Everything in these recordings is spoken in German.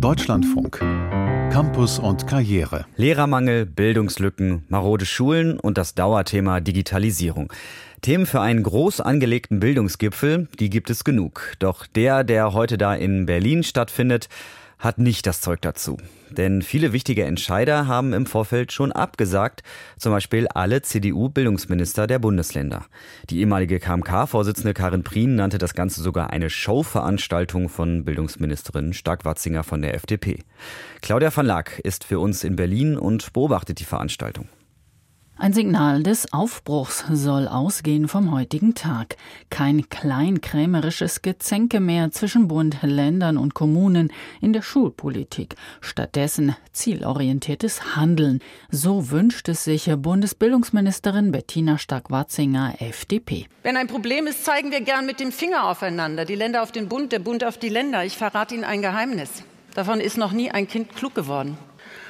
Deutschlandfunk. Campus und Karriere. Lehrermangel, Bildungslücken, marode Schulen und das Dauerthema Digitalisierung. Themen für einen groß angelegten Bildungsgipfel, die gibt es genug. Doch der, der heute da in Berlin stattfindet, hat nicht das Zeug dazu. Denn viele wichtige Entscheider haben im Vorfeld schon abgesagt, zum Beispiel alle CDU-Bildungsminister der Bundesländer. Die ehemalige KMK-Vorsitzende Karin Prien nannte das Ganze sogar eine Showveranstaltung von Bildungsministerin Stark-Watzinger von der FDP. Claudia van Lack ist für uns in Berlin und beobachtet die Veranstaltung. Ein Signal des Aufbruchs soll ausgehen vom heutigen Tag. Kein kleinkrämerisches Gezänke mehr zwischen Bund, Ländern und Kommunen in der Schulpolitik. Stattdessen zielorientiertes Handeln. So wünscht es sich Bundesbildungsministerin Bettina Stark-Watzinger, FDP. Wenn ein Problem ist, zeigen wir gern mit dem Finger aufeinander. Die Länder auf den Bund, der Bund auf die Länder. Ich verrate Ihnen ein Geheimnis. Davon ist noch nie ein Kind klug geworden.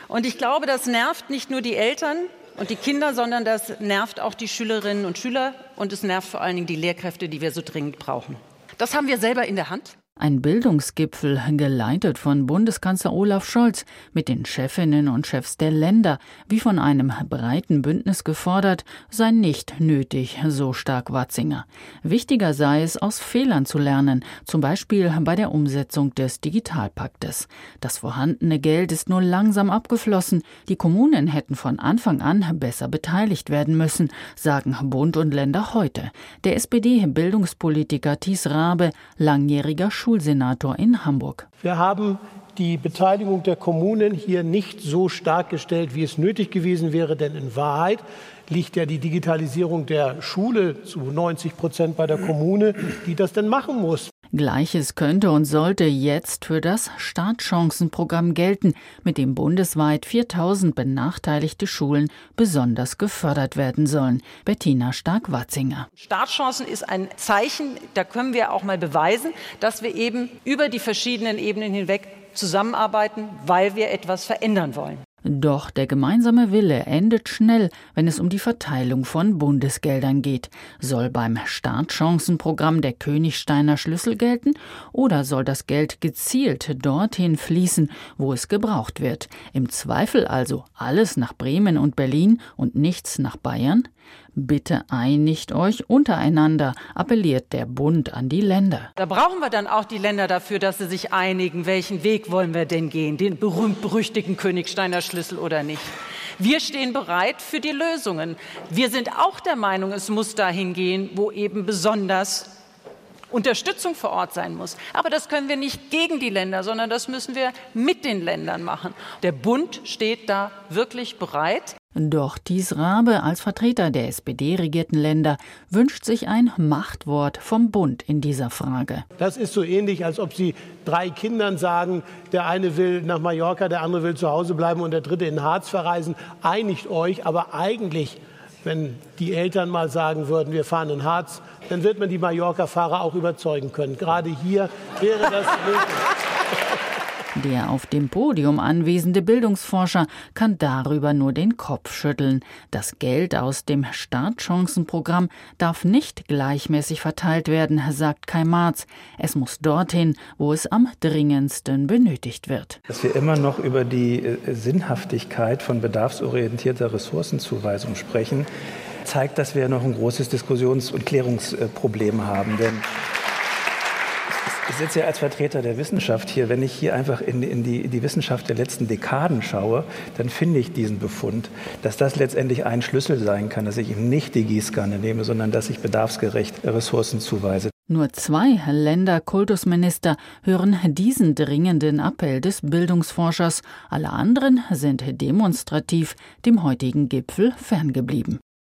Und ich glaube, das nervt nicht nur die Eltern, und die Kinder, sondern das nervt auch die Schülerinnen und Schüler und es nervt vor allen Dingen die Lehrkräfte, die wir so dringend brauchen. Das haben wir selber in der Hand. Ein Bildungsgipfel, geleitet von Bundeskanzler Olaf Scholz mit den Chefinnen und Chefs der Länder, wie von einem breiten Bündnis gefordert, sei nicht nötig, so stark Watzinger. Wichtiger sei es, aus Fehlern zu lernen, zum Beispiel bei der Umsetzung des Digitalpaktes. Das vorhandene Geld ist nur langsam abgeflossen. Die Kommunen hätten von Anfang an besser beteiligt werden müssen, sagen Bund und Länder heute. Der SPD-Bildungspolitiker Thies Rabe, langjähriger Schul Schulsenator in Hamburg. Wir haben die Beteiligung der Kommunen hier nicht so stark gestellt, wie es nötig gewesen wäre, denn in Wahrheit liegt ja die Digitalisierung der Schule zu 90 Prozent bei der Kommune, die das denn machen muss. Gleiches könnte und sollte jetzt für das Startchancenprogramm gelten, mit dem bundesweit 4000 benachteiligte Schulen besonders gefördert werden sollen. Bettina Stark-Watzinger. Startchancen ist ein Zeichen, da können wir auch mal beweisen, dass wir eben über die verschiedenen Ebenen hinweg zusammenarbeiten, weil wir etwas verändern wollen. Doch der gemeinsame Wille endet schnell, wenn es um die Verteilung von Bundesgeldern geht. Soll beim Startchancenprogramm der Königsteiner Schlüssel gelten oder soll das Geld gezielt dorthin fließen, wo es gebraucht wird? Im Zweifel also alles nach Bremen und Berlin und nichts nach Bayern? Bitte einigt euch untereinander, appelliert der Bund an die Länder. Da brauchen wir dann auch die Länder dafür, dass sie sich einigen, welchen Weg wollen wir denn gehen, den berühmt-berüchtigten Königsteiner Schlüssel oder nicht. Wir stehen bereit für die Lösungen. Wir sind auch der Meinung, es muss dahin gehen, wo eben besonders Unterstützung vor Ort sein muss. Aber das können wir nicht gegen die Länder, sondern das müssen wir mit den Ländern machen. Der Bund steht da wirklich bereit. Doch Thies Rabe als Vertreter der SPD-regierten Länder wünscht sich ein Machtwort vom Bund in dieser Frage. Das ist so ähnlich, als ob Sie drei Kindern sagen, der eine will nach Mallorca, der andere will zu Hause bleiben und der dritte in Harz verreisen. Einigt euch, aber eigentlich, wenn die Eltern mal sagen würden, wir fahren in Harz, dann wird man die Mallorca-Fahrer auch überzeugen können. Gerade hier wäre das möglich. Der auf dem Podium anwesende Bildungsforscher kann darüber nur den Kopf schütteln. Das Geld aus dem Startchancenprogramm darf nicht gleichmäßig verteilt werden, sagt Kai Marz. Es muss dorthin, wo es am dringendsten benötigt wird. Dass wir immer noch über die äh, Sinnhaftigkeit von bedarfsorientierter Ressourcenzuweisung sprechen, zeigt, dass wir noch ein großes Diskussions- und Klärungsproblem haben. Denn ich sitze ja als Vertreter der Wissenschaft hier. Wenn ich hier einfach in, in, die, in, die, Wissenschaft der letzten Dekaden schaue, dann finde ich diesen Befund, dass das letztendlich ein Schlüssel sein kann, dass ich eben nicht die Gießkanne nehme, sondern dass ich bedarfsgerecht Ressourcen zuweise. Nur zwei Länderkultusminister hören diesen dringenden Appell des Bildungsforschers. Alle anderen sind demonstrativ dem heutigen Gipfel ferngeblieben.